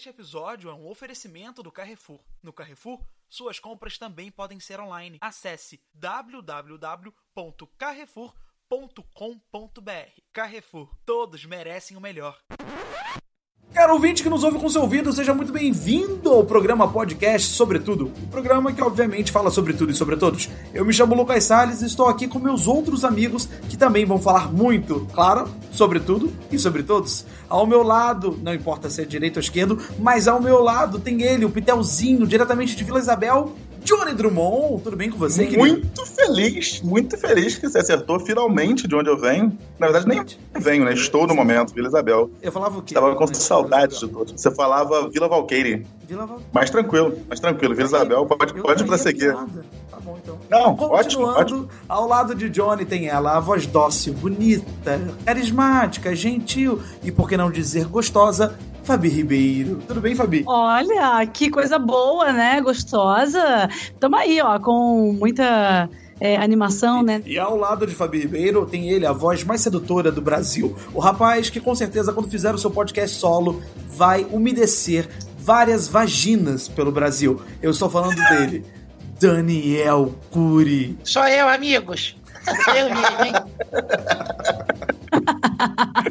Este episódio é um oferecimento do Carrefour. No Carrefour, suas compras também podem ser online. Acesse www.carrefour.com.br. Carrefour, todos merecem o melhor. Caro ouvinte que nos ouve com seu ouvido, seja muito bem-vindo ao programa podcast Sobretudo. Um programa que, obviamente, fala sobre tudo e sobre todos. Eu me chamo Lucas Salles e estou aqui com meus outros amigos que também vão falar muito, claro, sobre tudo e sobre todos. Ao meu lado, não importa se é direito ou esquerdo, mas ao meu lado tem ele, o Pitelzinho, diretamente de Vila Isabel, Johnny Drummond, tudo bem com você, querido? Muito feliz, muito feliz que você acertou finalmente de onde eu venho. Na verdade, nem venho, né? Estou no momento, Vila Isabel. Eu falava o quê? Estava com saudades de todos. Você falava Vila Valqueire. Vila Valqueire. Mais tranquilo, mais tranquilo. Vila Isabel, pode, pode prosseguir. Tá bom, então. Não, ótimo, ótimo. Ao lado de Johnny tem ela, a voz dócil, bonita, carismática, gentil e, por que não dizer, gostosa, Fabi Ribeiro. Tudo bem, Fabi? Olha, que coisa boa, né? Gostosa. Tamo aí, ó, com muita é, animação, né? E ao lado de Fabi Ribeiro tem ele, a voz mais sedutora do Brasil. O rapaz que com certeza, quando fizer o seu podcast solo, vai umedecer várias vaginas pelo Brasil. Eu estou falando dele. Daniel Cury. Sou eu, amigos. Eu mesmo, hein?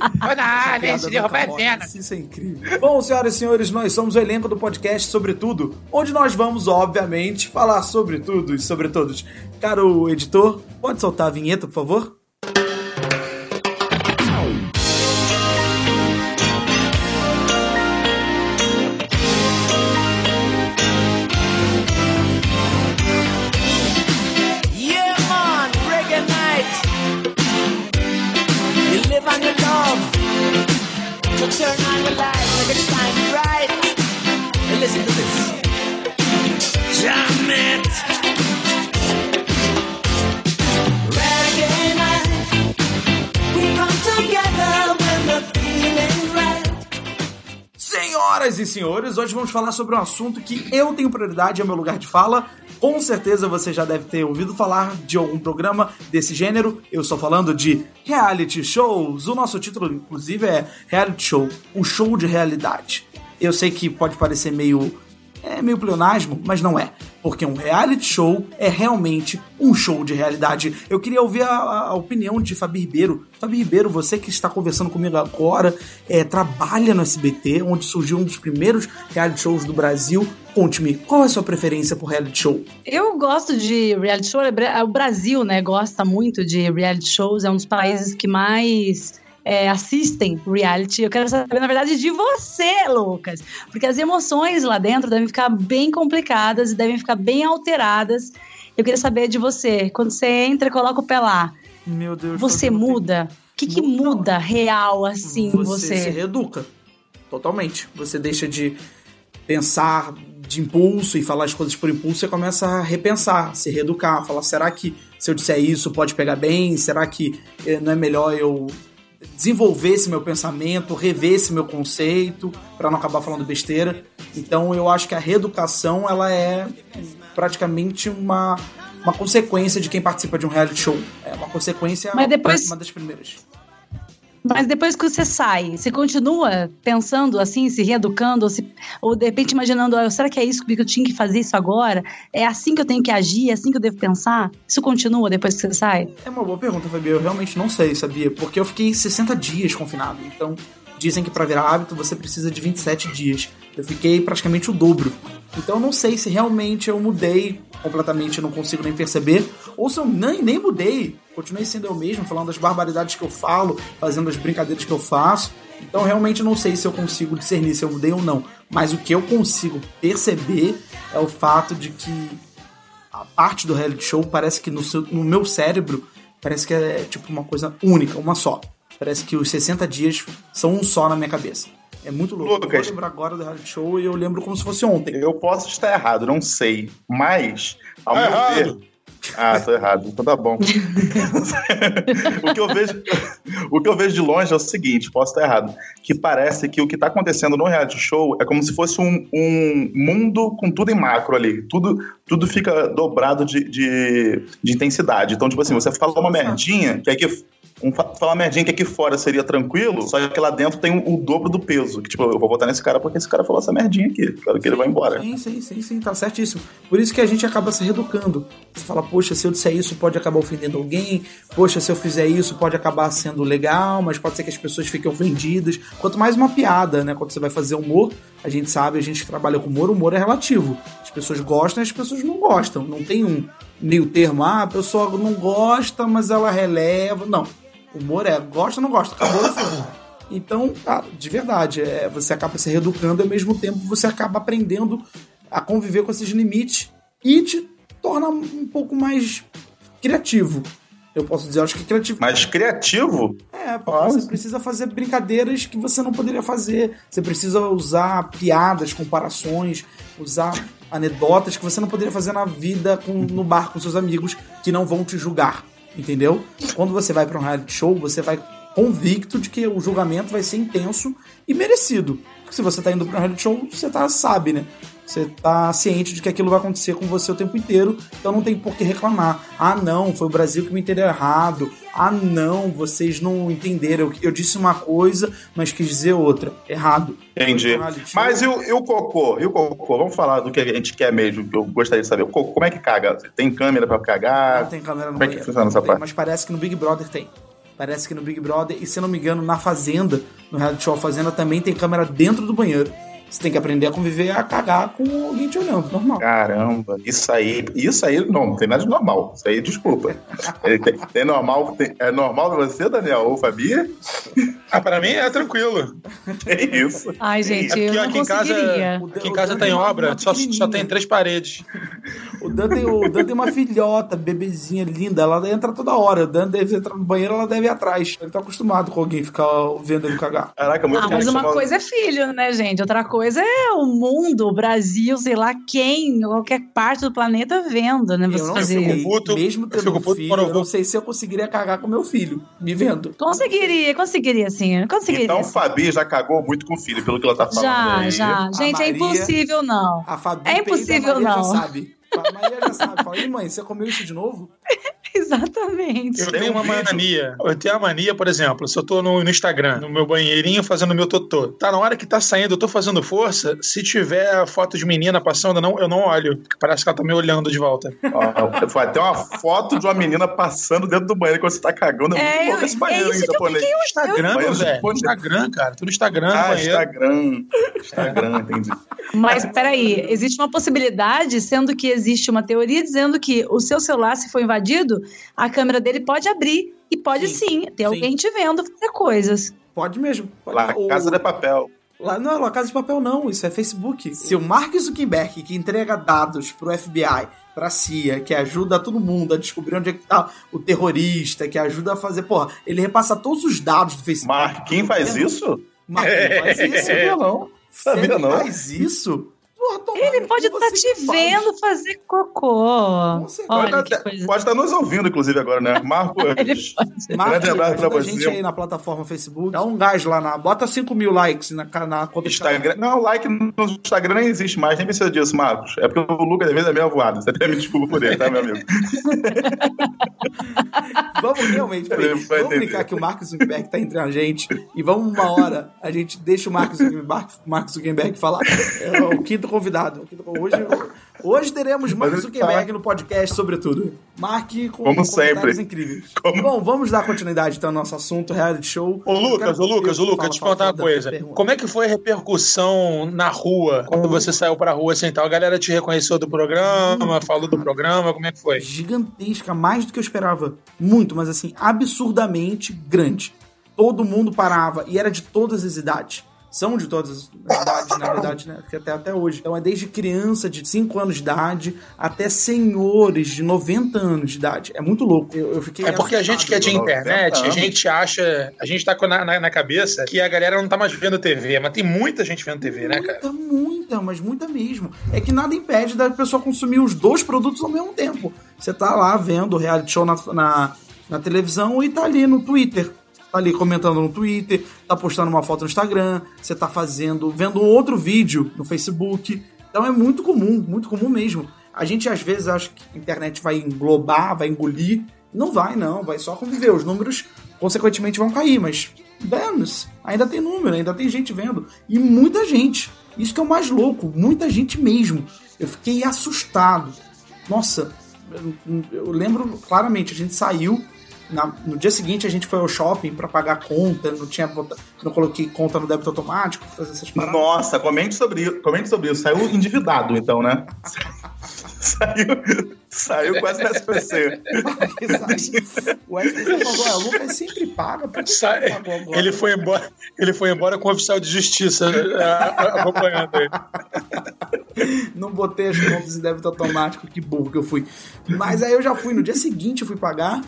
Tô na área, esse derrubar é Isso é incrível. Bom, senhoras e senhores, nós somos o elenco do podcast Sobretudo, onde nós vamos, obviamente, falar sobre tudo e sobre todos. Caro editor, pode soltar a vinheta, por favor? Senhores, hoje vamos falar sobre um assunto que eu tenho prioridade, é meu lugar de fala. Com certeza você já deve ter ouvido falar de algum programa desse gênero. Eu estou falando de reality shows. O nosso título, inclusive, é Reality Show, um show de realidade. Eu sei que pode parecer meio é meio pleonasmo, mas não é. Porque um reality show é realmente um show de realidade. Eu queria ouvir a, a opinião de Fabi Ribeiro. Fabi Ribeiro, você que está conversando comigo agora, é, trabalha no SBT, onde surgiu um dos primeiros reality shows do Brasil. Conte-me, qual é a sua preferência por reality show? Eu gosto de reality show, é o Brasil, né, gosta muito de reality shows, é um dos países que mais é, assistem reality. Eu quero saber, na verdade, de você, Lucas. Porque as emoções lá dentro devem ficar bem complicadas e devem ficar bem alteradas. Eu queria saber de você. Quando você entra e coloca o pé lá, Meu Deus, você muda? O que, que muda real assim você? Você se reeduca. Totalmente. Você deixa de pensar de impulso e falar as coisas por impulso, você começa a repensar, se reeducar, falar, será que se eu disser isso pode pegar bem? Será que eh, não é melhor eu desenvolver esse meu pensamento, rever esse meu conceito, para não acabar falando besteira. Então eu acho que a reeducação ela é praticamente uma, uma consequência de quem participa de um reality show. É uma consequência Mas depois... uma das primeiras. Mas depois que você sai, você continua pensando assim, se reeducando, ou, se, ou de repente imaginando, ah, será que é isso que eu tinha que fazer isso agora? É assim que eu tenho que agir? É assim que eu devo pensar? Isso continua depois que você sai? É uma boa pergunta, Fabi. Eu realmente não sei, sabia? Porque eu fiquei 60 dias confinado. Então, dizem que para virar hábito você precisa de 27 dias. Eu fiquei praticamente o dobro. Então eu não sei se realmente eu mudei completamente, não consigo nem perceber, ou se eu nem, nem mudei, continuei sendo eu mesmo, falando das barbaridades que eu falo, fazendo as brincadeiras que eu faço. Então realmente não sei se eu consigo discernir se eu mudei ou não. Mas o que eu consigo perceber é o fato de que a parte do reality show parece que no, seu, no meu cérebro parece que é tipo uma coisa única, uma só. Parece que os 60 dias são um só na minha cabeça. É muito louco. Lucas, eu vou lembrar agora do reality show e eu lembro como se fosse ontem. Eu posso estar errado, não sei. Mas, ao tá meu errado. ver. Ah, tô errado. Então tá bom. o, que eu vejo, o que eu vejo de longe é o seguinte, posso estar errado, que parece que o que tá acontecendo no reality show é como se fosse um, um mundo com tudo em macro ali. Tudo, tudo fica dobrado de, de, de intensidade. Então, tipo assim, você fala uma merdinha, que aí que um, falar merdinha que aqui fora seria tranquilo, só que lá dentro tem o, o dobro do peso. Que, tipo, eu vou botar nesse cara porque esse cara falou essa merdinha aqui. Quero que ele vá embora. Sim, sim, sim, sim, tá certíssimo. Por isso que a gente acaba se reeducando. Você fala, poxa, se eu disser isso pode acabar ofendendo alguém, poxa, se eu fizer isso pode acabar sendo legal, mas pode ser que as pessoas fiquem ofendidas. Quanto mais uma piada, né? Quando você vai fazer humor, a gente sabe, a gente que trabalha com humor, o humor é relativo. As pessoas gostam e as pessoas não gostam. Não tem um meio termo, ah, a pessoa não gosta, mas ela releva. Não. Humor é gosta ou não gosta, acabou assim. Então, tá, de verdade, é, você acaba se reeducando e ao mesmo tempo você acaba aprendendo a conviver com esses limites e te torna um pouco mais criativo. Eu posso dizer, acho que criativo. Mais criativo? É, porque você precisa fazer brincadeiras que você não poderia fazer. Você precisa usar piadas, comparações, usar anedotas que você não poderia fazer na vida com, no bar com seus amigos que não vão te julgar. Entendeu? Quando você vai para um reality show, você vai convicto de que o julgamento vai ser intenso e merecido. Porque se você tá indo para um reality show, você tá, sabe, né? Você tá ciente de que aquilo vai acontecer com você o tempo inteiro, então não tem por que reclamar. Ah, não, foi o Brasil que me entendeu errado. Ah, não, vocês não entenderam. Eu disse uma coisa, mas quis dizer outra. Errado. Entendi. Mas e o, e o cocô? E o cocô? Vamos falar do que a gente quer mesmo, que eu gostaria de saber. O cocô, como é que caga? Tem câmera para cagar? Não tem câmera no Como banheiro. é que funciona essa parte? Mas parece que no Big Brother tem. Parece que no Big Brother, e se eu não me engano, na Fazenda, no reality show Fazenda, também tem câmera dentro do banheiro. Você tem que aprender a conviver a cagar com alguém te olhando, normal. Caramba, isso aí, isso aí não, não tem nada de normal. Isso aí, desculpa. tem, tem normal, tem, é normal pra você, Daniel? Ou Fabi? Ah, pra mim é tranquilo. É isso. Ai, gente, É eu aqui em casa, aqui em casa tem obra, só, só tem três paredes. O Dan, tem, o Dan tem uma filhota, bebezinha linda, ela entra toda hora. O Dan deve entrar no banheiro, ela deve ir atrás. Ele tá acostumado com alguém ficar vendo ele cagar. Caraca, muito Ah, mas uma coisa é filho, né, gente? Outra coisa é o mundo, o Brasil, sei lá quem, qualquer parte do planeta vendo, né? Eu Você não fazer isso. puto, mesmo eu tendo fico um filho, eu eu não sei se eu conseguiria cagar com meu filho, me vendo. Conseguiria, conseguiria sim. Conseguiria. Então, sim. Fabi já cagou muito com o filho, pelo que ela tá falando. já, aí. já. Gente, é Maria- impossível, não. A Fabi É impossível, não. já sabe. A Maria já sabe. Fala, Ih, mãe, você comeu isso de novo? Exatamente. Eu tenho um uma mania. Eu tenho uma mania, por exemplo, se eu tô no, no Instagram, no meu banheirinho fazendo meu totô. Tá na hora que tá saindo, eu tô fazendo força. Se tiver a foto de menina passando, eu não, eu não olho. Parece que ela tá me olhando de volta. Ó, Foi até uma foto de uma menina passando dentro do banheiro quando você tá cagando. É, É, louco esse é banheiro, que eu japonês. fiquei- Instagram, Banheiro velho. Instagram, cara. Tô no Instagram, Ah, banheiro. Instagram. Instagram, entendi. Mas peraí, existe uma possibilidade, sendo que existe uma teoria dizendo que o seu celular, se for invadido, a câmera dele pode abrir e pode Sim, sim, ter sim. alguém te vendo fazer coisas. Pode mesmo. Pode. Lá, O- Casa de Papel. Lá, não, La Casa de Papel não, isso é Facebook. Se o Mark Zuckerberg, que entrega dados pro FBI, pra CIA, que ajuda todo mundo a descobrir onde é que tá o terrorista, que ajuda a fazer, porra, ele repassa todos os dados do Facebook. Marquinhos faz isso? Marquinhos faz isso. Sabia não. Sabia não. faz isso, porra, tomara Ele pode estar você te faz. vendo fazer cocô. Olha Pode, estar nos ouvindo, inclusive, agora, né? Marcos. Ele pode. Mark, Grande abraço pra você. gente aí na plataforma Facebook. Dá um gás lá na. Bota 5 mil likes na, na conta do Instagram. Não, like no Instagram nem existe mais, nem precisa disso, Marcos. É porque o Lucas às vezes é meio avoado. Você até me desculpa por ele, tá, meu amigo? Vamos realmente, peraí, vamos entender. brincar que o Mark Zuckerberg tá entre a gente e vamos uma hora, a gente deixa o Mark Zuckerberg, Mark Zuckerberg falar. É o quinto convidado. Hoje, hoje teremos Mark Zuckerberg tá. no podcast, sobretudo. Mark com Como sempre. incríveis. Como- Bom, vamos dar continuidade então ao nosso assunto, reality show. Ô, Lucas, Eu ô, Lucas, quero- ô, Lucas, Fala, te fala, contar fala, uma coisa. pergunta. Como é que foi a repercussão na rua, quando você saiu pra rua assim tal? A galera te reconheceu do programa, falou do programa, como é que foi? gigantesca, mais do que eu esperava. Muito, mas assim, absurdamente grande. Todo mundo parava e era de todas as idades. São de todas as idades, na verdade, né? Porque até, até hoje. Então é desde criança de 5 anos de idade até senhores de 90 anos de idade. É muito louco. Eu, eu fiquei É porque a gente que é de internet, a gente acha, a gente tá com na, na, na cabeça que a galera não tá mais vendo TV, mas tem muita gente vendo TV, né, cara? Muita, muita, mas muita mesmo. É que nada impede da pessoa consumir os dois produtos ao mesmo tempo. Você tá lá vendo o reality show na, na, na televisão e tá ali no Twitter. Tá ali comentando no Twitter, tá postando uma foto no Instagram, você tá fazendo, vendo outro vídeo no Facebook. Então é muito comum, muito comum mesmo. A gente às vezes acha que a internet vai englobar, vai engolir. Não vai, não, vai só conviver. Os números consequentemente vão cair, mas danos, ainda tem número, ainda tem gente vendo. E muita gente. Isso que é o mais louco, muita gente mesmo. Eu fiquei assustado. Nossa, eu lembro claramente, a gente saiu. Na, no dia seguinte a gente foi ao shopping para pagar conta, não tinha não coloquei conta no débito automático, fazer essas paradas. Nossa, comente sobre isso, comente sobre isso. Saiu endividado, então, né? saiu, saiu quase no SPC. o SPC falou, ah, o Lucas sempre paga. Por que Sai, você pagou agora? ele, foi embora, ele foi embora com o oficial de justiça a- a- acompanhando ele. Não botei as contas em débito automático, que burro que eu fui. Mas aí eu já fui, no dia seguinte eu fui pagar.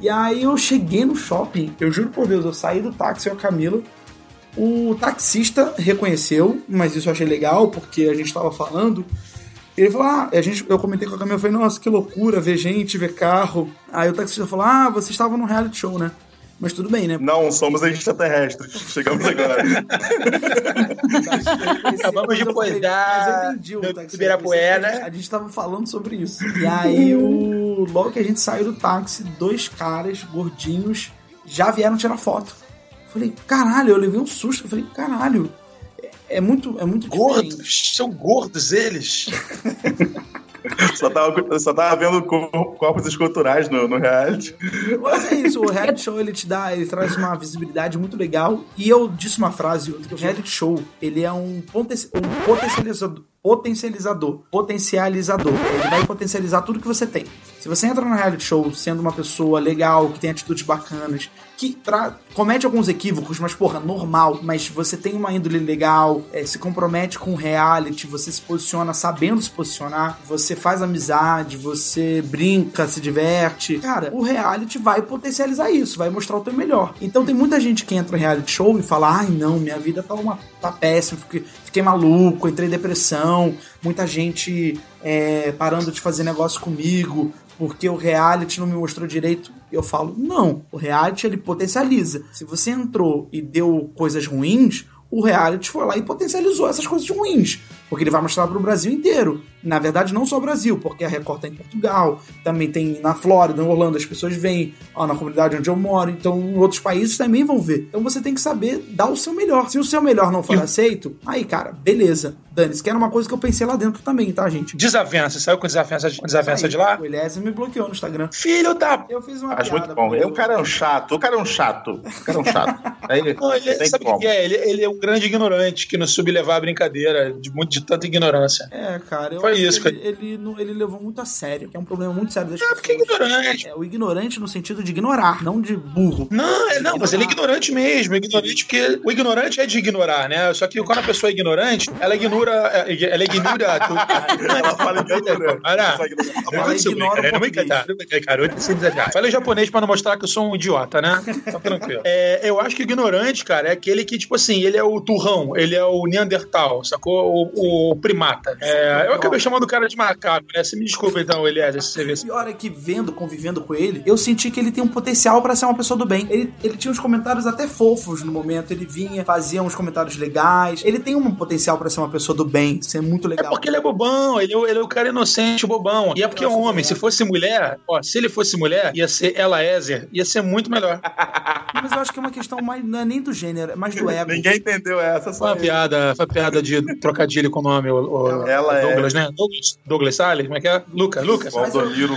E aí eu cheguei no shopping, eu juro por Deus, eu saí do táxi, eu e a Camila. O taxista reconheceu, mas isso eu achei legal, porque a gente tava falando. Ele falou, ah, a gente, eu comentei com a Camila, eu falei, nossa, que loucura, ver gente, ver carro. Aí o taxista falou, ah, vocês estavam num reality show, né? Mas tudo bem, né? Não, somos extraterrestres. Chegamos agora. Acabamos de táxi. Ibirapuera. A gente tava falando sobre isso. E aí, o... logo que a gente saiu do táxi, dois caras gordinhos já vieram tirar foto. Falei, caralho, eu levei um susto. Eu falei, caralho, é, é muito, é muito diferente. Gordos, são gordos eles. só, tava, só tava vendo cor- corpos esculturais no, no reality. Mas é isso, o reality show ele te dá, ele traz uma visibilidade muito legal. E eu disse uma frase, o reality show, ele é um, um potencializador, potencializador, potencializador. Ele vai potencializar tudo que você tem. Se você entra no reality show sendo uma pessoa legal, que tem atitudes bacanas, que comete alguns equívocos, mas porra, normal, mas você tem uma índole legal, é, se compromete com o reality, você se posiciona sabendo se posicionar, você faz amizade, você brinca, se diverte. Cara, o reality vai potencializar isso, vai mostrar o teu melhor. Então tem muita gente que entra no reality show e fala: ai não, minha vida tá, uma, tá péssima, fiquei, fiquei maluco, entrei em depressão, muita gente é, parando de fazer negócio comigo, porque o reality não me mostrou direito. Eu falo, não, o reality ele potencializa. Se você entrou e deu coisas ruins, o reality foi lá e potencializou essas coisas ruins. Porque ele vai mostrar para o Brasil inteiro. Na verdade, não só o Brasil, porque a Record tá em Portugal, também tem na Flórida, em Orlando, as pessoas vêm ó, na comunidade onde eu moro, então em outros países também vão ver. Então você tem que saber dar o seu melhor. Se o seu melhor não for aceito, aí, cara, beleza. Dane-se, que era uma coisa que eu pensei lá dentro também, tá, gente? Desavença, saiu com desavença, desavença Aí, de lá? O Eliezer me bloqueou no Instagram. Filho da. Eu fiz uma Acho piada. muito bom. porque O cara é um chato. O cara é um chato. O cara é um chato. Aí, Não, ele, tem sabe o que é? Ele, ele é um grande ignorante que não soube levar a brincadeira de, muito, de tanta ignorância. É, cara, eu Foi isso, que ele, ele, não- ele levou muito a sério, que é um problema muito sério das Ah, porque é ignorante. É, o ignorante no sentido de ignorar, não de burro. Não, é, não, mas ele é ignorante mesmo. Ignorante porque o ignorante é de ignorar, né? Só que quando a pessoa é ignorante, ela ignora. é, Ela ignora. tudo. Ela fala ignorante. Para. Ela ignora não me português. cantar, não me cantar, eu sem exagerar. Falei japonês pra não mostrar que eu sou um idiota, né? Tá tranquilo. É, eu acho que o ignorante, cara, é aquele que, tipo assim, ele é o turrão, ele é o Neandertal, sacou? O, o primata. É, eu acabei chamando o cara de macaco, né? Você me desculpa então, Eliezer, se você vê O pior é que vendo, convivendo com ele, eu senti que ele tem um potencial pra ser uma pessoa do bem. Ele, ele tinha uns comentários até fofos no momento, ele vinha, fazia uns comentários legais. Ele tem um potencial pra ser uma pessoa do bem, ser muito É legal. porque ele é bobão, ele é, ele é o cara inocente, bobão. E é porque é um homem. Se fosse mulher, ó, se ele fosse mulher, ia ser ela Ezer, ia ser muito melhor. Mas eu acho que é uma questão mais, não é nem do gênero, é mais do ego. Ninguém entendeu essa, Foi só uma eu. piada, foi uma piada de trocadilho com o nome, o, o- Ela é- Douglas, né? Douglas, Douglas Salles, como é que é? Lucas, Lucas.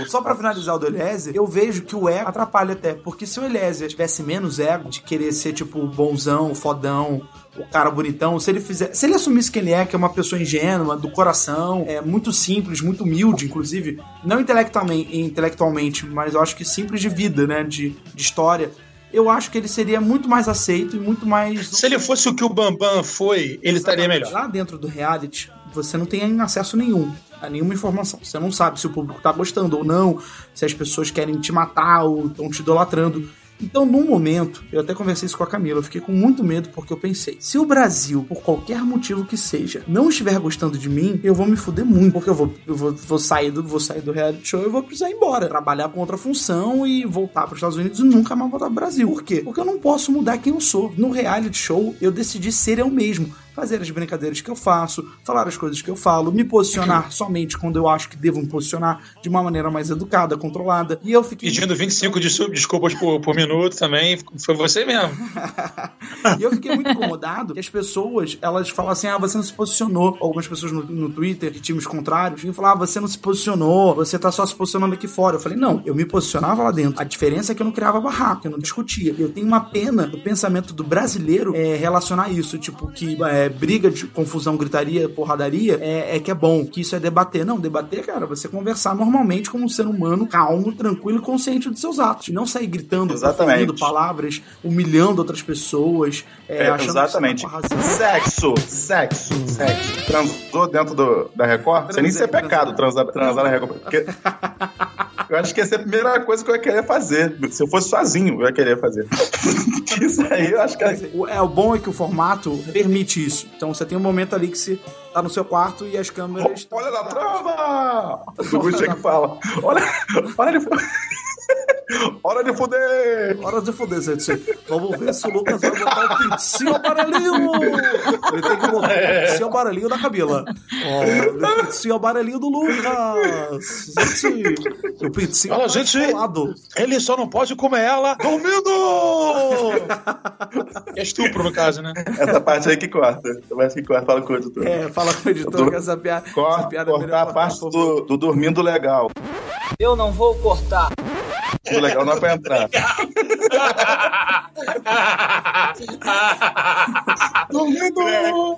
Só pra finalizar o do Eliezer, eu vejo que o ego atrapalha até. Porque se o Eliezer tivesse menos ego, de querer ser, tipo, bonzão, fodão, o cara bonitão, se ele fizer. Se ele assumisse quem ele é, que é uma pessoa ingênua, do coração, é muito simples, muito humilde, inclusive, não intelectualmente, intelectualmente mas eu acho que simples de vida, né? De, de história. Eu acho que ele seria muito mais aceito e muito mais. Se ele fosse o que o Bambam foi, ele estaria melhor. Lá dentro do reality, você não tem acesso nenhum a nenhuma informação. Você não sabe se o público tá gostando ou não, se as pessoas querem te matar ou estão te idolatrando. Então, num momento, eu até conversei isso com a Camila, eu fiquei com muito medo porque eu pensei: se o Brasil, por qualquer motivo que seja, não estiver gostando de mim, eu vou me fuder muito, porque eu vou, eu vou, vou sair do vou sair do reality show e vou precisar ir embora, trabalhar com outra função e voltar para os Estados Unidos e nunca mais voltar pro Brasil. Por quê? Porque eu não posso mudar quem eu sou. No reality show, eu decidi ser eu mesmo. Fazer as brincadeiras que eu faço, falar as coisas que eu falo, me posicionar somente quando eu acho que devo me posicionar de uma maneira mais educada, controlada. E eu fiquei. Pedindo 25 des- desculpas por, por minuto também. Foi você mesmo. e eu fiquei muito incomodado que as pessoas, elas falam assim, ah, você não se posicionou. Algumas pessoas no, no Twitter, de times contrários, iam falar, ah, você não se posicionou, você tá só se posicionando aqui fora. Eu falei, não, eu me posicionava lá dentro. A diferença é que eu não criava barraco, eu não discutia. Eu tenho uma pena do pensamento do brasileiro é, relacionar isso, tipo, que é, briga de confusão, gritaria, porradaria, é, é que é bom, que isso é debater. Não, debater, cara, você conversar normalmente como um ser humano, calmo, tranquilo e consciente dos seus atos. Não sair gritando, proferindo palavras, humilhando outras pessoas, é, É, achando exatamente. que você tá. Sexo, sexo, sexo. Transou dentro do, da Record? Não sei nem se é Transei, pecado transar, transar na Record. Porque eu acho que essa é a primeira coisa que eu ia querer fazer. Se eu fosse sozinho, eu ia querer fazer. Isso aí eu acho que é. O, é, o bom é que o formato permite isso. Então você tem um momento ali que você tá no seu quarto e as câmeras. Olha na trava! O Gugu chega e fala: Olha, olha fuder! Hora de fuder! Hora de foder, gente. Vamos ver se o Lucas vai botar o pitinho amarelinho. Ele tem que botar o pitinho amarelinho da Camila. Ó, o pitinho amarelinho do Lucas. Gente, o pitinho Fala, mais gente. colado. Ele só não pode comer ela dormindo! é estupro, no caso, né? Essa parte aí que corta. Essa parte que corta, fala com o editor. É, fala com o editor que essa piada, essa Corta, piada é melhor cortar a parte do, do dormindo legal. Eu não vou cortar. Do legal não é pra entrar. Dormindo!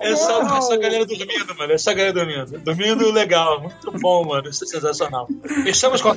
É só, é só a galera dormindo, mano. É só a galera dormindo. Dormindo legal. Muito bom, mano. Isso é sensacional. Estamos com.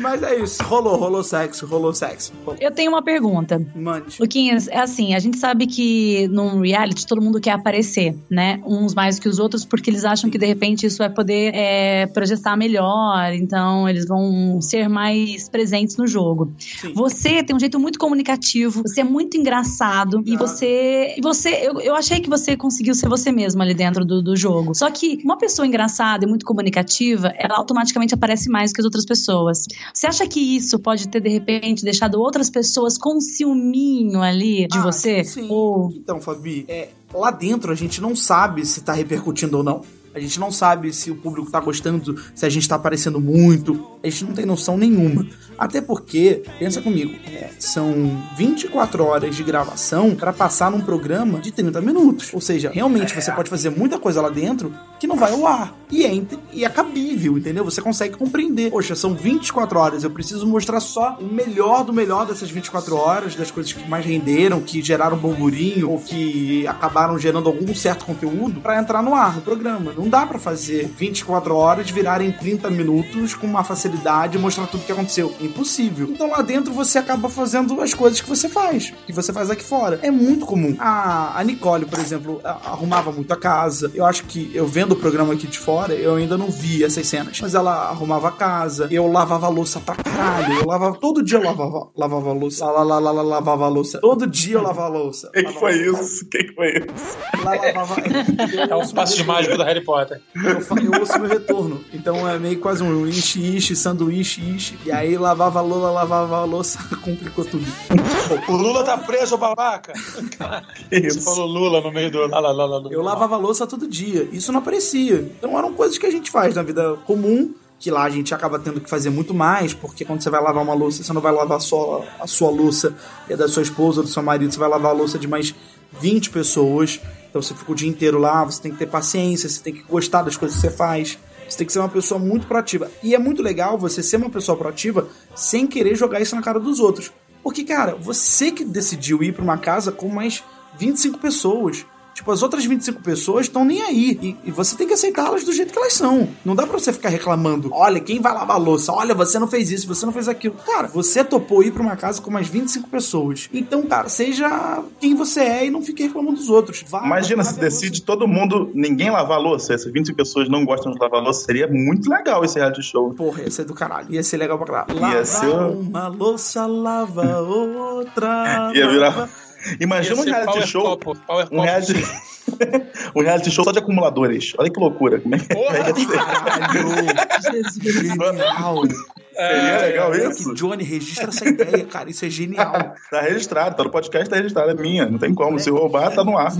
Mas é isso. Rolou, rolou sexo, rolou sexo. Eu tenho uma pergunta. Mande. Luquinhas, é assim, a gente sabe que num reality todo mundo quer aparecer, né? Uns mais que os outros, porque eles acham que de repente isso vai poder é, projetar melhor, então eles vão ser mais presentes no jogo. Sim. Você tem um jeito muito comunicativo, você é muito engraçado e Ah. você. E você eu, eu achei que você conseguiu ser você mesmo ali dentro do, do jogo. Só que uma pessoa engraçada e muito comunicativa, ela automaticamente aparece mais que as outras pessoas. Você acha que isso pode ter, de repente, deixado outras pessoas com um ciúminho ali de Ah, você? Sim. Ou. Então, Fabi, é, lá dentro a gente não sabe se tá repercutindo ou não. A gente não sabe se o público tá gostando, se a gente tá aparecendo muito. A gente não tem noção nenhuma. Até porque, pensa comigo, é, são 24 horas de gravação para passar num programa de 30 minutos. Ou seja, realmente você pode fazer muita coisa lá dentro que não vai ao ar. E é, e é cabível, entendeu? Você consegue compreender. Poxa, são 24 horas, eu preciso mostrar só o melhor do melhor dessas 24 horas, das coisas que mais renderam, que geraram burburinho ou que acabaram gerando algum certo conteúdo para entrar no ar, no programa. Não dá para fazer 24 horas virarem 30 minutos com uma facilidade e mostrar tudo o que aconteceu. Impossível. Então lá dentro você acaba fazendo as coisas que você faz, que você faz aqui fora. É muito comum. A, a Nicole, por exemplo, arrumava muito a casa. Eu acho que eu vendo o programa aqui de fora, eu ainda não vi essas cenas. Mas ela arrumava a casa, eu lavava a louça pra caralho. Eu lavava, todo dia eu lavava, lavava a louça. Lá, lá, lá, lá, lá, lavava a louça. Todo dia eu lavava a louça. O que, que foi isso? O que, que foi isso? Lá lavava. É um passe de mágico do Harry Potter. Eu, fa- eu ouço meu retorno. Então é meio quase um ishi, ishi, sanduíche, ishi. E aí lavava a louça, lavava a louça, complicou tudo. O Lula tá preso, babaca. Que Você isso? falou Lula no meio do. Lá, lá, lá, lá, lá. Eu lavava a louça todo dia. Isso não aparecia. Então eram coisas que a gente faz na vida comum. Que lá a gente acaba tendo que fazer muito mais, porque quando você vai lavar uma louça, você não vai lavar só a sua louça e a da sua esposa ou do seu marido, você vai lavar a louça de mais 20 pessoas. Então você fica o dia inteiro lá, você tem que ter paciência, você tem que gostar das coisas que você faz. Você tem que ser uma pessoa muito proativa. E é muito legal você ser uma pessoa proativa sem querer jogar isso na cara dos outros. Porque, cara, você que decidiu ir pra uma casa com mais 25 pessoas. Tipo, as outras 25 pessoas estão nem aí. E, e você tem que aceitá-las do jeito que elas são. Não dá pra você ficar reclamando. Olha, quem vai lavar a louça? Olha, você não fez isso, você não fez aquilo. Cara, você topou ir pra uma casa com mais 25 pessoas. Então, cara, seja quem você é e não fique reclamando dos outros. Vá, Imagina se decide todo mundo, ninguém lavar a louça. Essas 25 pessoas não gostam de lavar a louça. Seria muito legal esse reality show. Porra, ia ser do caralho. Ia ser legal pra caralho. Ia Lava ser um- uma louça, lava outra. Ia virar. lava- Imagina um reality Power show. Power Um reality... um reality show só de acumuladores. Olha que loucura. Como é que Porra! ser? Caralho! Jesus. Genial! Seria legal Que isso? Johnny, registra essa ideia, cara. Isso é genial. Tá registrado, tá no podcast, tá registrado, é minha, não tem como. Se roubar, tá no ar.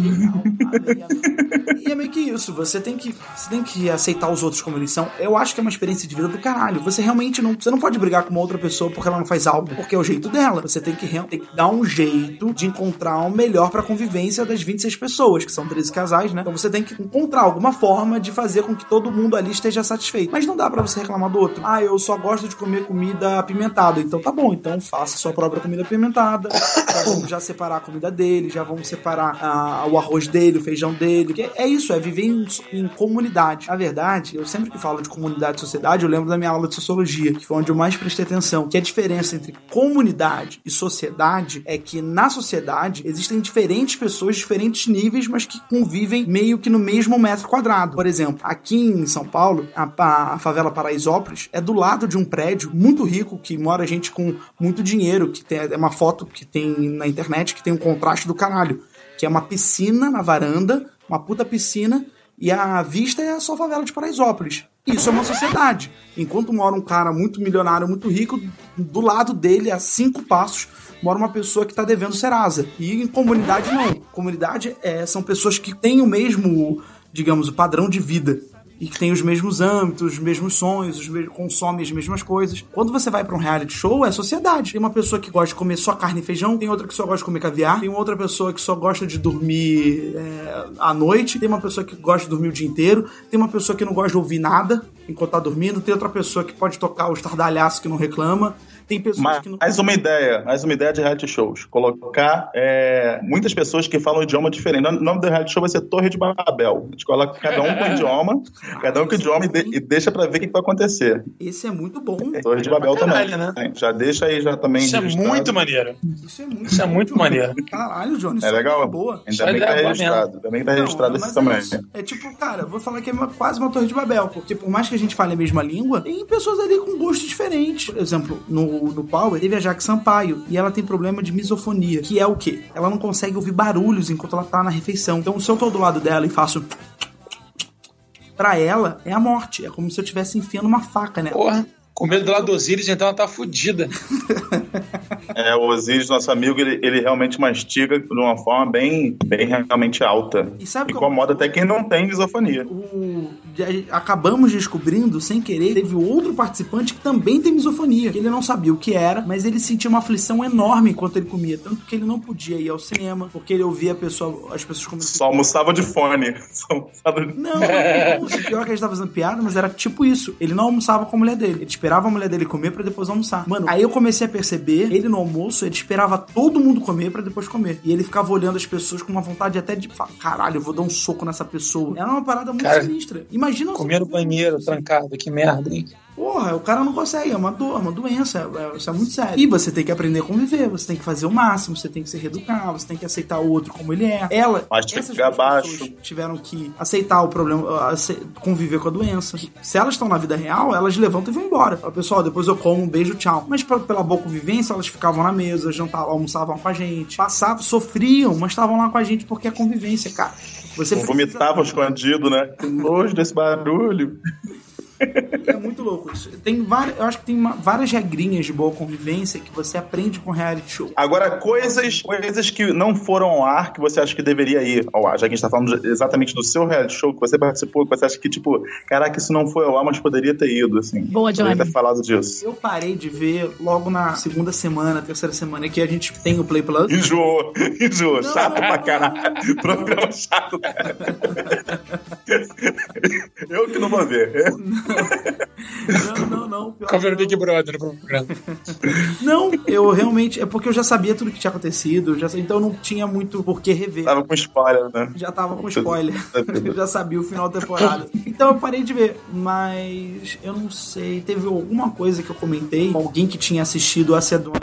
E é meio que isso, você tem que, você tem que aceitar os outros como eles são. Eu acho que é uma experiência de vida do caralho. Você realmente não, você não pode brigar com uma outra pessoa porque ela não faz algo, porque é o jeito dela. Você tem que, tem que dar um jeito de encontrar o melhor pra convivência das 26 pessoas, que são 13 casais, né? Então você tem que encontrar alguma forma de fazer com que todo mundo ali esteja satisfeito. Mas não dá pra você reclamar do outro. Ah, eu só gosto de comer comida apimentada. Então tá bom, então faça sua própria comida apimentada. Já vamos já separar a comida dele, já vamos separar ah, o arroz dele, o feijão dele. Que é isso, é viver em, em comunidade. Na verdade, eu sempre que falo de comunidade e sociedade, eu lembro da minha aula de sociologia, que foi onde eu mais prestei atenção. Que a diferença entre comunidade e sociedade é que na sociedade existem diferentes pessoas, diferentes níveis, mas que convivem meio que no mesmo metro quadrado. Por exemplo, aqui em São Paulo, a, a- a favela Paraisópolis é do lado de um prédio muito rico que mora gente com muito dinheiro, que tem é uma foto que tem na internet que tem um contraste do caralho, que é uma piscina na varanda, uma puta piscina e a vista é a favela de Paraisópolis. Isso é uma sociedade. Enquanto mora um cara muito milionário, muito rico, do lado dele, a cinco passos, mora uma pessoa que está devendo Serasa. E em comunidade, não. Comunidade é, são pessoas que têm o mesmo, digamos, o padrão de vida. E que têm os mesmos âmbitos, os mesmos sonhos, os mesmos, consomem as mesmas coisas. Quando você vai para um reality show, é sociedade. Tem uma pessoa que gosta de comer só carne e feijão, tem outra que só gosta de comer caviar, tem outra pessoa que só gosta de dormir é, à noite, tem uma pessoa que gosta de dormir o dia inteiro, tem uma pessoa que não gosta de ouvir nada enquanto tá dormindo, tem outra pessoa que pode tocar o estardalhaço que não reclama, tem pessoas Mais, que não. mais uma ideia, mais uma ideia de reality shows. Colocar é, muitas pessoas que falam idioma diferente. O nome do reality show vai ser Torre de Babel. A gente coloca cada um com idioma, cada um com idioma e, de- e deixa pra ver o que, que vai acontecer. Esse é muito bom. Torre de Babel caralho, também. né? Já deixa aí já também. Isso é registrado. muito maneiro. Isso é muito, Isso é muito maneiro. Caralho, Johnny. isso É legal? uma boa. Ainda bem que tá registrado. Ainda bem que tá registrado mas esse é também. isso. É tipo, cara, eu vou falar que é uma- quase uma torre de Babel, porque por mais que a gente fale a mesma língua, tem pessoas ali com gosto diferente. Por exemplo, no, no Power, teve a Jaque Sampaio, e ela tem problema de misofonia, que é o quê? Ela não consegue ouvir barulhos enquanto ela tá na refeição. Então, se eu tô do lado dela e faço... Pra ela, é a morte. É como se eu estivesse enfiando uma faca nela. Porra. Com medo do lado do Osiris, então ela tá fudida. É, o Osiris, nosso amigo, ele, ele realmente mastiga de uma forma bem, bem realmente alta. E sabe Incomoda até quem não tem misofonia. o- acabamos descobrindo, sem querer, teve outro participante que também tem misofonia. Ele não sabia o que era, mas ele sentia uma aflição enorme enquanto ele comia. Tanto que ele não podia ir ao cinema, porque ele ouvia a pessoa, as pessoas comendo. Só almoçava de fone. Só almoçava de... Não. O pior é que a gente tava fazendo piada, mas era tipo isso. Ele não almoçava com a mulher dele. Ele esperava a mulher dele comer pra depois almoçar. Mano, aí eu comecei a perceber, ele no almoço, ele esperava todo mundo comer pra depois comer. E ele ficava olhando as pessoas com uma vontade até de falar, caralho, eu vou dar um soco nessa pessoa. Era uma parada muito Cara, sinistra. Imagina Comer no banheiro, isso. trancado, que merda, hein? Porra, o cara não consegue, é uma dor, uma doença, é, é- isso é muito sério. E você tem que aprender a conviver, você tem que fazer o máximo, você tem que se reeducar, você tem que aceitar o outro como ele é. Ela, Mas essas ficar duas baixo. pessoas tiveram que aceitar o problema, ace- conviver com a doença. Se elas estão na vida real, elas levantam e vão embora. Fala, pessoal, depois eu como, um beijo, tchau. Mas pra- pela boa convivência, elas ficavam na mesa, jantavam, almoçavam com a gente, passavam, sofriam, mas estavam lá com a gente porque é convivência, cara. Você precisa- Vomitava escondido, né? Que nojo desse barulho. É muito louco isso. Tem várias, eu acho que tem uma- várias regrinhas de boa convivência que você aprende com reality show. Agora, coisas, coisas que não foram ao ar que você acha que deveria ir ao ar. Já que a gente tá falando exatamente do seu reality show que você participou, que você acha que, tipo, caraca, isso não foi ao ar, mas poderia ter ido, assim. Boa, Johnny. Poderia ter falado disso. Eu parei de ver logo na segunda semana, terceira semana, que a gente tem o Play Plus. Enjoou, enjoou. Não, chato não, pra caralho. Programa chato, cara. Eu que não vou ver. Não, não, não. que Big Brother programa. Não, eu realmente. É porque eu já sabia tudo que tinha acontecido, já, então eu não tinha muito por que rever. Tava com spoiler, né? Já tava com spoiler. eu já sabia o final da temporada. Então eu parei de ver. Mas eu não sei. Teve alguma coisa que eu comentei com alguém que tinha assistido a Sedona.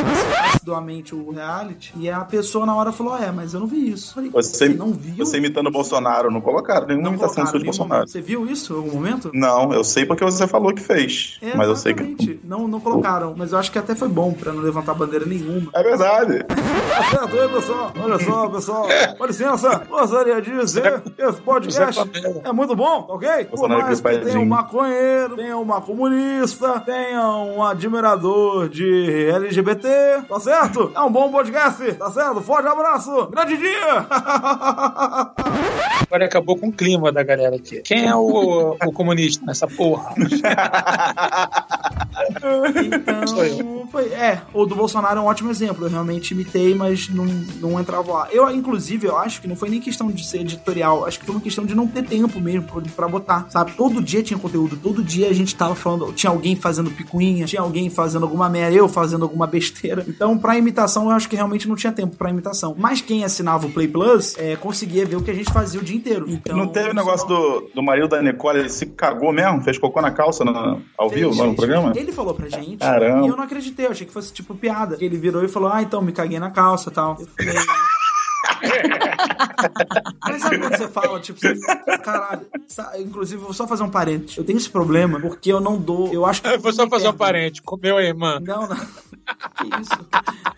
Assiduamente o reality. E a pessoa na hora falou: É, mas eu não vi isso. Eu falei, Você, não viu? você imitando o Bolsonaro, não colocaram nenhuma não imitação colocaram de Bolsonaro. momento. Você viu isso em algum momento? Não, eu sei porque você falou que fez. Mas eu sei que. Não, não colocaram. Mas eu acho que até foi bom pra não levantar bandeira nenhuma. É verdade. Tá certo aí, pessoal. Olha só, pessoal. Com licença, gostaria de dizer que esse podcast é muito bom, ok? Por mais que tenha um maconheiro, tenha uma comunista, tenha um admirador de LGBT, certo? É um bom podcast, tá certo? Forte abraço, grande dia! Agora acabou com o clima da galera aqui. Quem é o, o comunista nessa porra? Sou Então, foi, é, o do Bolsonaro é um ótimo exemplo. Eu realmente imitei, mas não, não entrava lá. Eu, inclusive, eu acho que não foi nem questão de ser editorial, acho que foi uma questão de não ter tempo mesmo pra, pra botar, sabe? Todo dia tinha conteúdo, todo dia a gente tava falando, tinha alguém fazendo picuinha, tinha alguém fazendo alguma merda, eu fazendo alguma besteira. Então, pra imitação, eu acho que realmente não tinha tempo pra imitação. Mas quem assinava o Play Plus é, conseguia ver o que a gente fazia o dia inteiro. Então, Não teve o negócio do, do marido da Nicole, ele se cagou mesmo? Fez cocô na calça no- ao Fez, vivo, lá no programa? Ele falou pra gente. Caramba. E eu não acreditei, eu achei que fosse tipo piada. Ele virou e falou: Ah, então me caguei na calça e tal. Eu falei. Mas sabe quando você fala, tipo, você, caralho, sa- inclusive, vou só fazer um parênteses. Eu tenho esse problema porque eu não dou. Eu acho que. Eu vou só fazer um parente. Comeu a irmã. Não, não. Que isso?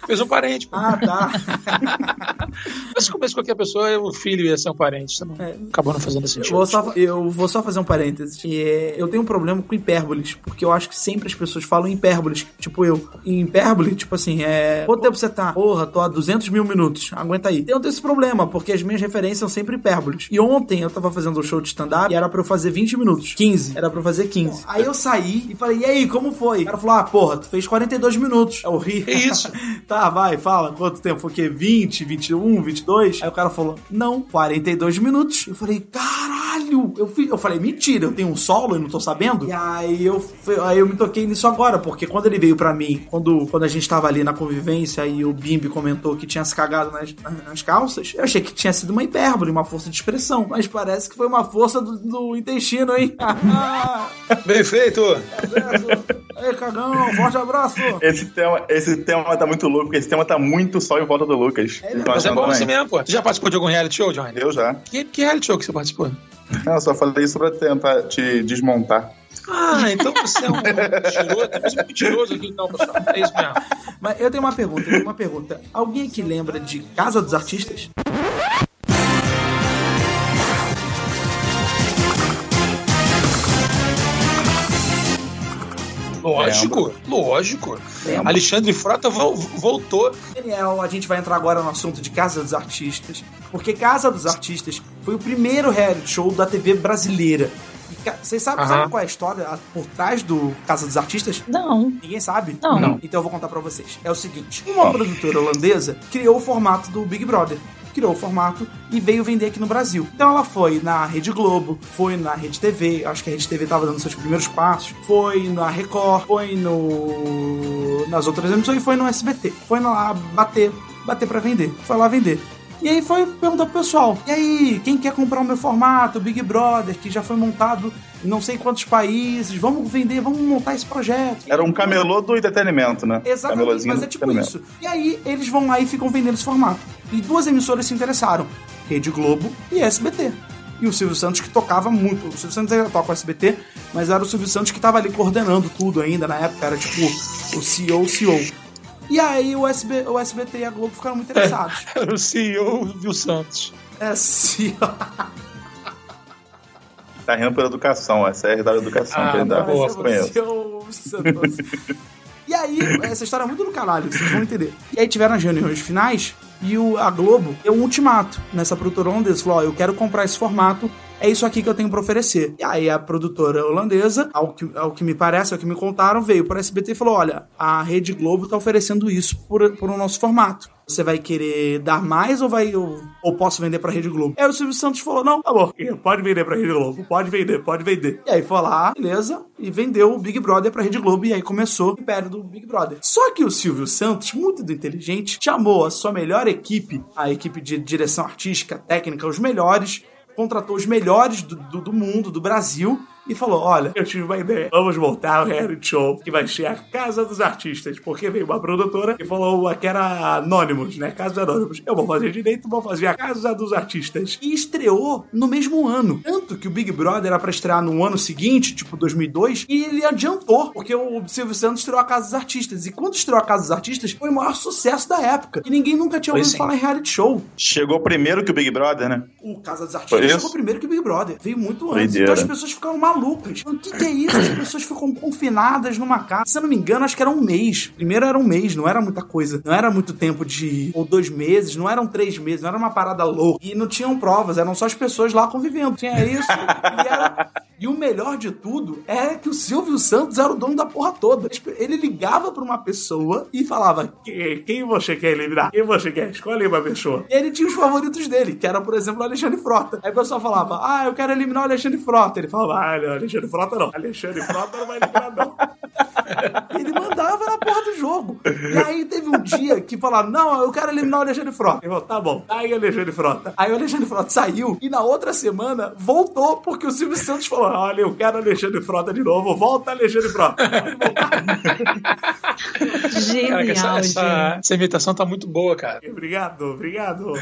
Fez um parente. pô. Ah, tá. Mas se começa qualquer pessoa, o filho ia ser um parente. Você não, Acabou não fazendo Eu sentido. vou, só, eu vou só fazer um parênteses. Que é, eu tenho um problema com hipérboles, porque eu acho que sempre as pessoas falam hipérboles, tipo eu. E hipérbole, tipo assim, é. Quanto tempo você tá? Porra, tô há 200 mil minutos. Aguenta aí. Eu tenho esse problema, porque as minhas referências são sempre hipérboles. E ontem eu tava fazendo um show de stand-up e era pra eu fazer 20 minutos. 15. Era pra eu fazer 15. Aí eu saí e falei, e aí, como foi? O cara falou, ah, porra, tu fez 42 minutos. Eu ri. Que isso? tá, vai, fala. Quanto tempo? Foi o quê? 20, 21, 22? Aí o cara falou, não, 42 minutos. Eu falei, caralho! Eu, fi- eu falei, mentira, eu tenho um solo e não tô sabendo? E aí eu, fui- aí eu me toquei nisso agora, porque quando ele veio pra mim, quando, quando a gente tava ali na convivência e o Bimbi comentou que tinha se cagado nas, nas calças, eu achei que tinha sido uma hipérbole, uma força de expressão. Mas parece que foi uma força do, do intestino, hein? Bem feito! Aí, cagão, forte abraço! Esse tema, esse tema tá muito louco, porque esse tema tá muito só em volta do Lucas. É, Vocês tão Mas é achando bom também? assim mesmo, pô. Você já participou de algum reality show, Johnny? Eu já. Que, que reality show que você participou? Não, eu só falei isso pra tentar te desmontar. Ah, então você é um mentiroso. Temos um mentiroso aqui, então, pessoal. É isso mesmo. Mas eu tenho uma pergunta, eu tenho uma pergunta. Alguém que lembra de Casa dos Artistas? Lógico, lógico. Lembro. Alexandre Frota vol- voltou. Daniel, a gente vai entrar agora no assunto de Casa dos Artistas, porque Casa dos Artistas foi o primeiro reality show da TV brasileira. E Vocês sabem, sabem qual é a história por trás do Casa dos Artistas? Não. Ninguém sabe? Não. Não. Então eu vou contar pra vocês. É o seguinte: uma produtora holandesa criou o formato do Big Brother. Criou o formato e veio vender aqui no Brasil. Então ela foi na Rede Globo, foi na Rede TV, acho que a Rede TV tava dando seus primeiros passos, foi na Record, foi no. nas outras emissões e foi no SBT. Foi lá bater, bater pra vender. Foi lá vender. E aí foi perguntar pro pessoal: e aí, quem quer comprar o meu formato, Big Brother, que já foi montado em não sei quantos países, vamos vender, vamos montar esse projeto. Era um camelô do entretenimento, né? Exatamente, mas é tipo isso. E aí eles vão lá e ficam vendendo esse formato. E duas emissoras se interessaram: Rede Globo e SBT. E o Silvio Santos que tocava muito. O Silvio Santos ainda toca o SBT, mas era o Silvio Santos que tava ali coordenando tudo ainda na época, era tipo o CEO, CEO. E aí o, SB, o SBT e a Globo ficaram muito interessados. Era o CEO Viu Santos. É, CEO. Tá rindo pela educação, essa é a da educação Ah, que ele dá. tá boa, eu- Santos. E aí, essa história é muito do caralho, vocês vão entender. E aí tiveram as reuniões finais e o, a Globo deu um ultimato nessa produtora holandesa. Falou: Ó, eu quero comprar esse formato, é isso aqui que eu tenho pra oferecer. E aí a produtora holandesa, ao que, ao que me parece, ao que me contaram, veio para SBT e falou: olha, a Rede Globo tá oferecendo isso por, por o nosso formato. Você vai querer dar mais ou vai ou, ou posso vender pra Rede Globo? Aí o Silvio Santos falou: não, tá bom, pode vender pra Rede Globo, pode vender, pode vender. E aí foi lá, beleza, e vendeu o Big Brother pra Rede Globo, e aí começou o império do Big Brother. Só que o Silvio Santos, muito do inteligente, chamou a sua melhor equipe, a equipe de direção artística, técnica, os melhores, contratou os melhores do, do, do mundo, do Brasil, e falou: Olha, eu tive uma ideia. Vamos montar o reality show que vai ser a Casa dos Artistas. Porque veio uma produtora e falou que era Anônimos, né? Casa dos Anônimos. Eu vou fazer direito, vou fazer a Casa dos Artistas. E estreou no mesmo ano. Tanto que o Big Brother era pra estrear no ano seguinte, tipo 2002, e ele adiantou, porque o Silvio Santos estreou a Casa dos Artistas. E quando estreou a Casa dos Artistas, foi o maior sucesso da época. E ninguém nunca tinha ouvido falar em reality show. Chegou primeiro que o Big Brother, né? O Casa dos Artistas chegou primeiro que o Big Brother. Veio muito antes. Então as pessoas ficaram malucas. O que, que é isso? As pessoas ficam confinadas numa casa. Se eu não me engano, acho que era um mês. Primeiro era um mês, não era muita coisa. Não era muito tempo de. Ou dois meses, não eram três meses, não era uma parada louca. E não tinham provas, eram só as pessoas lá convivendo. Tinha isso. e, era- e o melhor de tudo é que o Silvio Santos era o dono da porra toda. Ele ligava pra uma pessoa e falava: "Que- quem você quer eliminar? Quem você quer? Escolhe uma pessoa. E ele tinha os favoritos dele, que era, por exemplo, o Alexandre Frota. Aí o pessoal falava: Ah, eu quero eliminar o Alexandre Frota. Ele falava: Ah, Alexandre Frota não. Alexandre Frota não vai eliminar, não. Ele mandava na porra do jogo. E aí teve um dia que falaram: Não, eu quero eliminar o Alexandre Frota. Ele falou: Tá bom, tá aí Alexandre Frota. Aí o Alexandre Frota saiu e na outra semana voltou porque o Silvio Santos falou: Olha, eu quero Alexandre Frota de novo. Volta, Alexandre Frota. Genial, Caraca, essa, gente. essa, essa imitação tá muito boa, cara. Obrigado, obrigado.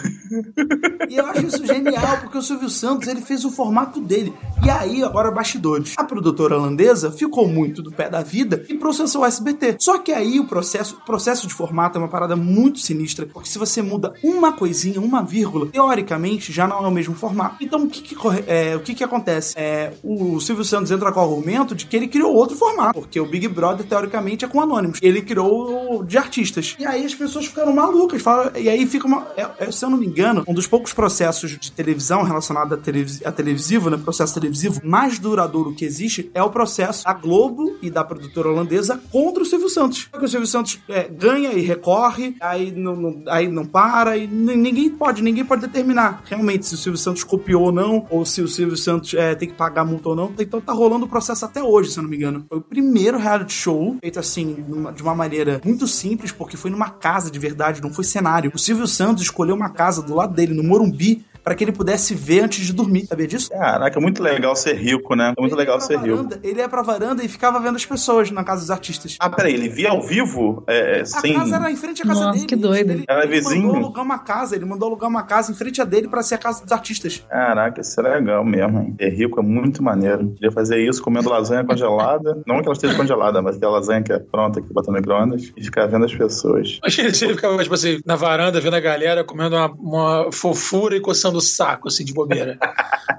E eu acho isso genial, porque o Silvio Santos ele fez o formato dele. E aí, agora bastidores. A produtora holandesa ficou muito do pé da vida e processou o SBT. Só que aí o processo, o processo de formato é uma parada muito sinistra, porque se você muda uma coisinha, uma vírgula, teoricamente já não é o mesmo formato. Então o que que, é, o que, que acontece? É, o Silvio Santos entra com o argumento de que ele criou outro formato, porque o Big Brother teoricamente é com anônimos. Ele criou de artistas. E aí as pessoas ficaram malucas. Falaram, e aí fica uma. é- é, se eu não me engano, um dos poucos processos de televisão relacionado a, televis, a televisivo, né? Processo televisivo mais duradouro que existe é o processo da Globo e da produtora holandesa contra o Silvio Santos. Porque o Silvio Santos é, ganha e recorre, aí não, não- aí não para, e ninguém pode, ninguém pode determinar realmente se o Silvio Santos copiou ou não, ou se o Silvio Santos é, tem que pagar multa ou não. Então tá rolando o processo até hoje, se eu não me engano. Foi o primeiro reality show feito assim, de uma maneira muito simples, porque foi numa casa de verdade, não foi cenário. O Silvio Santos escolheu uma casa do lado dele, no Morumbi, para que ele pudesse ver antes de dormir. Sabia disso? Caraca, é muito legal ser rico, né? É muito Ele legal ser rico. varanda, Ele ia pra varanda e ficava vendo as pessoas na casa dos artistas. Ah, peraí, ele via ao vivo? É, é, A sem. casa era em frente à casa Nossa, dele. que doido. Ele, Era ele vizinho? mandou alugar uma casa, ele mandou alugar uma casa em frente a dele pra ser a casa dos artistas. Caraca, isso é legal mesmo, hein? Ser rico é muito maneiro. Podia fazer isso comendo lasanha congelada. Não que ela esteja congelada, mas aquela lasanha que é pronta, que bota no micro-ondas. E ficar vendo as pessoas. Achei que ele ficava, tipo assim, na varanda, vendo a galera comendo uma, uma fofura e coçando o saco, assim, de bobeira.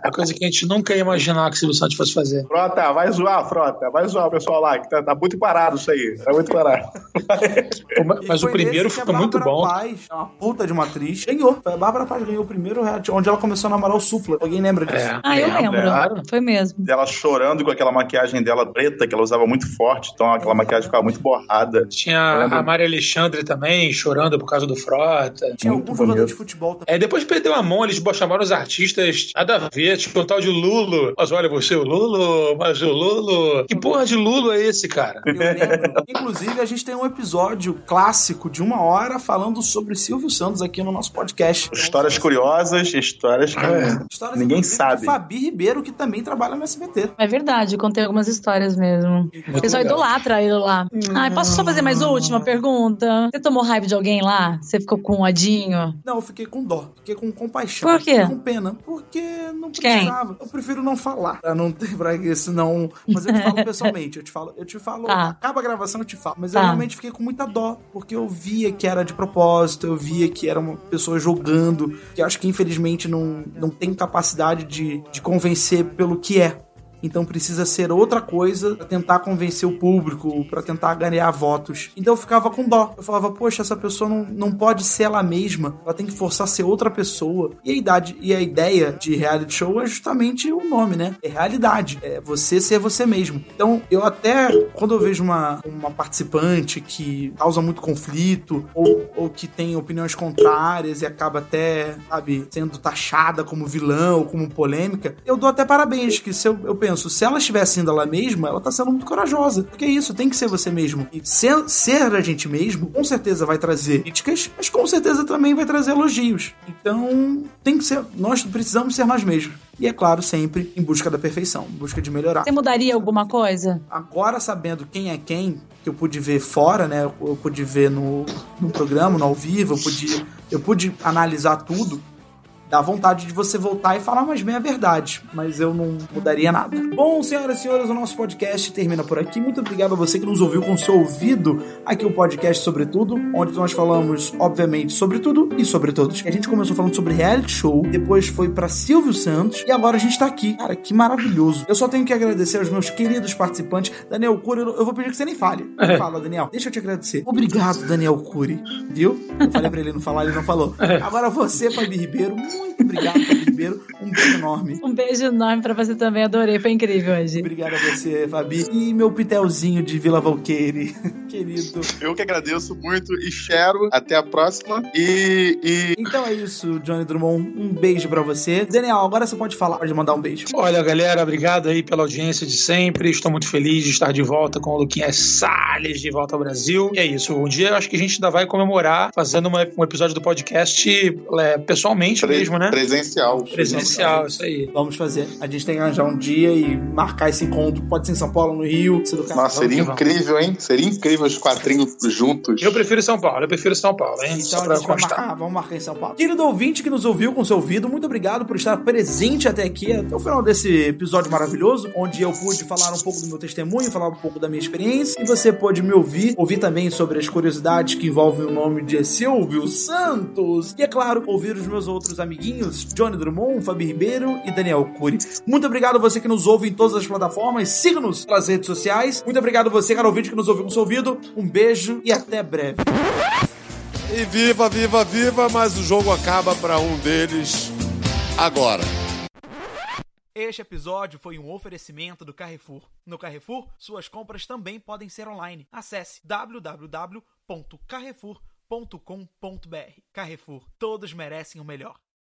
Uma coisa que a gente nunca ia imaginar que o Silvio Santos fosse fazer. Frota, vai zoar, Frota. Vai zoar o pessoal lá, que tá, tá muito parado isso aí. Tá muito parado. Mas o primeiro ficou muito Bárbara bom. Paz, é uma puta de uma atriz, ganhou. A Bárbara Paz ganhou o primeiro reality, onde ela começou a namorar o Supla. Alguém lembra disso? É. Ah, eu lembro. Foi mesmo. Ela chorando com aquela maquiagem dela preta, que ela usava muito forte, então aquela maquiagem ficava muito borrada. Tinha a Maria Alexandre também, chorando por causa do Frota. Tinha Muito algum jogador de futebol também. É, depois perdeu a mão, eles chamaram os artistas nada a ver, tipo um tal de Lulo. Mas olha, você, o Lulo, mas o Lulo. Que porra de Lulo é esse, cara? Eu lembro. Inclusive, a gente tem um episódio clássico de uma hora falando sobre Silvio Santos aqui no nosso podcast. Histórias curiosas, histórias que Histórias, ninguém sabe. de Fabi Ribeiro, que também trabalha no SBT. É verdade, contei algumas histórias mesmo. O pessoal legal. idolatra ele lá. Ai, posso só fazer mais uma última pergunta? Você tomou raiva de alguém lá? Você ficou com um odinho? Não, eu fiquei com dó, fiquei com compaixão. Por quê? Fiquei com pena. Porque não quem? precisava. Eu prefiro não falar. Pra não ter pra isso, não. Mas eu te falo pessoalmente. Eu te falo, eu te falo, Tá. acaba a gravação, eu te falo. Mas eu Tá. realmente fiquei com muita dó. Porque eu via que era de propósito, eu via que era uma pessoa jogando. Que eu acho que infelizmente não, não tem capacidade de, de convencer pelo que é. Então precisa ser outra coisa pra tentar convencer o público, pra tentar ganhar votos. Então eu ficava com dó. Eu falava, poxa, essa pessoa não, não pode ser ela mesma. Ela tem que forçar a ser outra pessoa. E a idade e a ideia de reality show é justamente o nome, né? É realidade. É você ser você mesmo. Então eu até, quando eu vejo uma, uma participante que causa muito conflito, ou, ou que tem opiniões contrárias e acaba até, sabe, sendo taxada como vilã ou como polêmica, eu dou até parabéns, que se eu, eu penso, penso, se ela estiver sendo ela mesma, ela tá sendo muito corajosa. Porque é isso, tem que ser você mesmo. E ser, ser a gente mesmo, com certeza vai trazer críticas, mas com certeza também vai trazer elogios. Então, tem que ser. Nós precisamos ser nós mesmos. E é claro, sempre em busca da perfeição, em busca de melhorar. Você mudaria alguma coisa? Agora, sabendo quem é quem, que eu pude ver fora, né? Eu pude ver no, no programa, no ao vivo, eu pude, eu pude analisar tudo dá vontade de você voltar e falar mais bem a verdade, mas eu não mudaria nada. Bom, senhoras e senhores, o nosso podcast termina por aqui. Muito obrigado a você que nos ouviu com seu ouvido aqui o podcast sobre tudo, onde nós falamos, obviamente, sobre tudo e sobre todos. A gente começou falando sobre reality show, depois foi para Silvio Santos e agora a gente tá aqui. Cara, que maravilhoso. Eu só tenho que agradecer aos meus queridos participantes. Daniel Cury, eu vou pedir que você nem fale. Fala, Daniel. Deixa eu te agradecer. Obrigado, Daniel Cury. Viu? Eu falei pra ele não falar, ele não falou. Agora você, Fabi Ribeiro, muito obrigado, Fabi Ribeiro. Um beijo enorme. Um beijo enorme pra você também, adorei, foi incrível hoje. Obrigado a você, Fabi. E meu pitelzinho de Vila Valqueire, querido. Eu que agradeço muito e cheiro. Até a próxima. E, e. Então é isso, Johnny Drummond. Um beijo pra você. Daniel, agora você pode falar, pode mandar um beijo. Olha, galera, obrigado aí pela audiência de sempre. Estou muito feliz de estar de volta com o Luquinhas Salles de volta ao Brasil. E é isso. Um dia eu acho que a gente ainda vai comemorar fazendo uma- um episódio do podcast é, pessoalmente Pre- mesmo, né? Presencial. Presencial, isso aí. Vamos fazer. A gente tem que arranjar um dia e marcar esse encontro. Pode ser em São Paulo, no Rio, se do. Nossa, seria Vamos incrível, hein? Seria incrível os quadrinhos juntos. Eu prefiro São Paulo, eu prefiro São Paulo, hein? Então Só a pra gente vai constar. marcar, vamos marcar em São Paulo. Querido ouvinte que nos ouviu com seu ouvido, muito obrigado por estar presente até aqui, até o final desse episódio maravilhoso, onde eu pude falar um pouco do meu testemunho, falar um pouco da minha experiência, e você pôde me ouvir, ouvir também sobre as curiosidades que envolvem o nome de Silvio Santos, e é claro, ouvir os meus outros amiguinhos, Johnny Drummond, Fabi Ribeiro e Daniel Cury. Muito obrigado a você que nos ouve em todas as plataformas, siga-nos nas redes sociais. Muito obrigado a você, cara ouvinte, que nos ouviu com seu ouvido. Um beijo e até breve. E viva, viva, viva, mas o jogo acaba para um deles agora. Este episódio foi um oferecimento do Carrefour. No Carrefour, suas compras também podem ser online. Acesse www.carrefour.com.br. Carrefour, todos merecem o melhor.